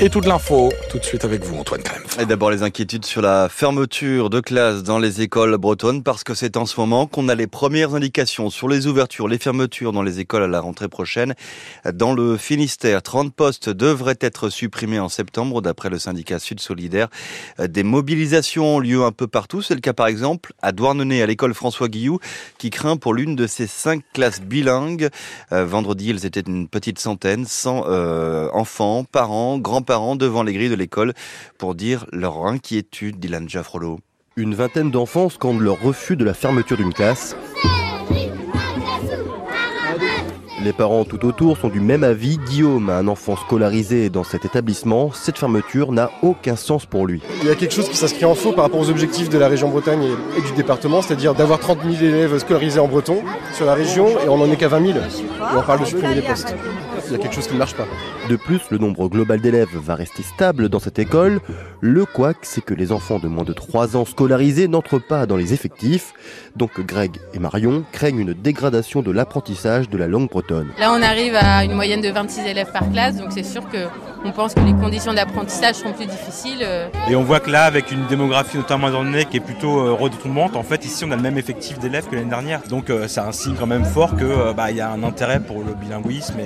Et toute l'info, tout de suite avec vous, Antoine Krempf. Et d'abord les inquiétudes sur la fermeture de classes dans les écoles bretonnes, parce que c'est en ce moment qu'on a les premières indications sur les ouvertures, les fermetures dans les écoles à la rentrée prochaine. Dans le Finistère, 30 postes devraient être supprimés en septembre, d'après le syndicat Sud Solidaire. Des mobilisations ont lieu un peu partout. C'est le cas par exemple à Douarnenez, à l'école François Guillou, qui craint pour l'une de ses cinq classes bilingues. Euh, vendredi, ils étaient une petite centaine, sans euh, enfants, parents, grands parents devant les grilles de l'école pour dire leur inquiétude, Dylan Jaffrolo. Une vingtaine d'enfants scandent leur refus de la fermeture d'une classe. Les parents tout autour sont du même avis. Guillaume a un enfant scolarisé dans cet établissement. Cette fermeture n'a aucun sens pour lui. Il y a quelque chose qui s'inscrit en faux par rapport aux objectifs de la région Bretagne et du département, c'est-à-dire d'avoir 30 000 élèves scolarisés en breton sur la région et on n'en est qu'à 20 000. Et on parle de supprimer les postes. Il y a quelque chose qui ne marche pas. De plus, le nombre global d'élèves va rester stable dans cette école. Le couac, c'est que les enfants de moins de 3 ans scolarisés n'entrent pas dans les effectifs. Donc Greg et Marion craignent une dégradation de l'apprentissage de la langue bretonne. Là, on arrive à une moyenne de 26 élèves par classe, donc c'est sûr que on pense que les conditions d'apprentissage seront plus difficiles. Euh. Et on voit que là, avec une démographie notamment dans le qui est plutôt euh, retombante, en fait, ici, on a le même effectif d'élèves que l'année dernière. Donc, euh, c'est un signe quand même fort que bah, y a un intérêt pour le bilinguisme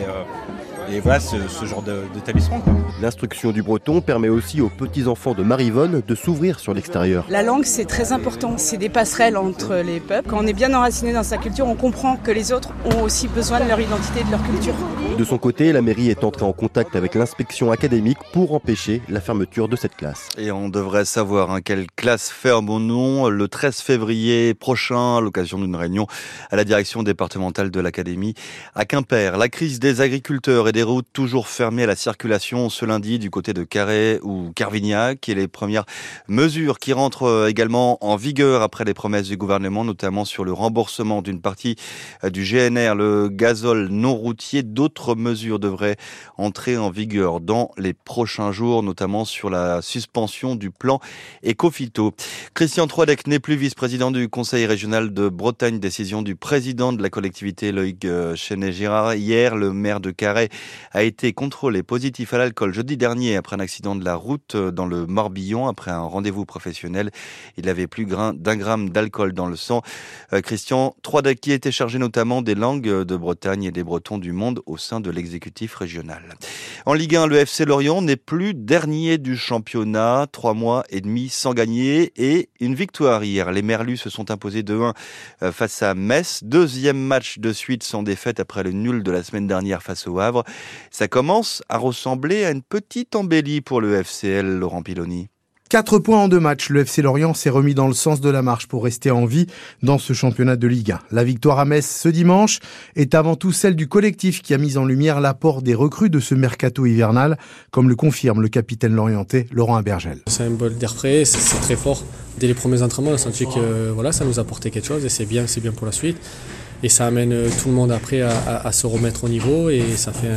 et voilà ce, genre d'établissement. L'instruction du breton permet aussi aux petits-enfants de Marivonne de s'ouvrir sur l'extérieur. La langue, c'est très important. C'est des passerelles entre les peuples. Quand on est bien enraciné dans sa culture, on comprend que les autres ont aussi besoin de leur identité et de leur culture. De son côté, la mairie est entrée en contact avec l'inspection académique pour empêcher la fermeture de cette classe. Et on devrait savoir hein, quelle classe ferme ou non le 13 février prochain à l'occasion d'une réunion à la direction départementale de l'académie à Quimper. La crise des agriculteurs et des routes toujours fermées à la circulation ce lundi du côté de Carré ou Carvignac et les premières mesures qui rentrent euh, également en vigueur après les promesses du gouvernement, notamment sur le remboursement d'une partie euh, du GNR, le gazole non routier. D'autres mesures devraient entrer en vigueur dans les prochains jours, notamment sur la suspension du plan Ecofito. Christian Troidec n'est plus vice-président du Conseil régional de Bretagne, décision du président de la collectivité Loïc euh, Chenet-Girard. Hier, le maire de Carré a été contrôlé positif à l'alcool jeudi dernier après un accident de la route euh, dans le Morbihan après un rendez-vous professionnel. Il avait plus d'un gramme d'alcool dans le sang. Euh, Christian Troidec qui était chargé notamment des langues de Bretagne et des Bretons du monde au sein de l'exécutif régional. En Ligue 1, le FC Lorient n'est plus dernier du championnat, trois mois et demi sans gagner et une victoire hier. Les Merlus se sont imposés 2-1 euh, face à Metz. Deuxième match de suite sans défaite après le nul de la semaine dernière face au Havre. Ça commence à ressembler à une petite embellie pour le FCL, Laurent Piloni. 4 points en deux matchs, le FC Lorient s'est remis dans le sens de la marche pour rester en vie dans ce championnat de Ligue 1. La victoire à Metz ce dimanche est avant tout celle du collectif qui a mis en lumière l'apport des recrues de ce mercato hivernal, comme le confirme le capitaine lorientais Laurent Abergel. C'est un bol d'air frais, c'est très fort. Dès les premiers entraînements, on a senti que voilà, ça nous apportait quelque chose et c'est bien, c'est bien pour la suite. Et ça amène tout le monde après à, se remettre au niveau et ça fait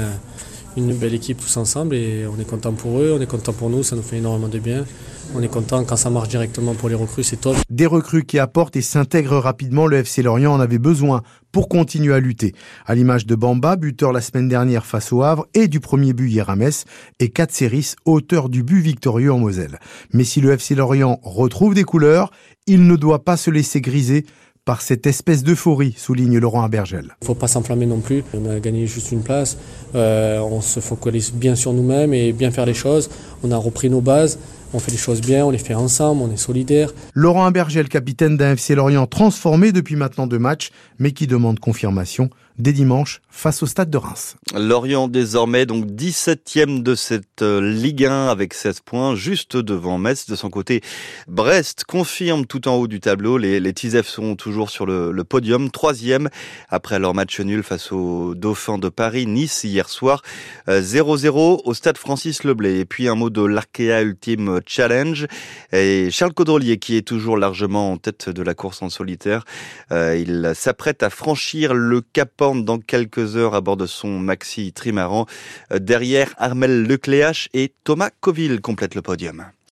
une belle équipe tous ensemble et on est content pour eux, on est content pour nous, ça nous fait énormément de bien. On est content quand ça marche directement pour les recrues, c'est top. Des recrues qui apportent et s'intègrent rapidement, le FC Lorient en avait besoin pour continuer à lutter. À l'image de Bamba, buteur la semaine dernière face au Havre et du premier but hier à Metz, et Katseris, auteur du but victorieux en Moselle. Mais si le FC Lorient retrouve des couleurs, il ne doit pas se laisser griser par cette espèce d'euphorie, souligne Laurent Abergel. Il ne faut pas s'enflammer non plus. On a gagné juste une place. Euh, on se focalise bien sur nous-mêmes et bien faire les choses. On a repris nos bases. On fait les choses bien, on les fait ensemble, on est solidaires. Laurent Abergel, capitaine d'un FC Lorient transformé depuis maintenant deux matchs, mais qui demande confirmation dès dimanche face au stade de Reims. Lorient désormais donc 17e de cette euh, Ligue 1 avec 16 points, juste devant Metz. De son côté, Brest confirme tout en haut du tableau. Les, les sont toujours sur le, le podium, troisième après leur match nul face aux Dauphins de Paris. Nice hier soir 0-0 euh, au stade Francis Leblay. Et puis un mot de l'Arkea Ultime Challenge. Et Charles Caudrelier qui est toujours largement en tête de la course en solitaire. Euh, il s'apprête à franchir le Cap dans quelques heures à bord de son maxi trimaran. Euh, derrière, Armel Lecléache et Thomas Coville complètent le podium.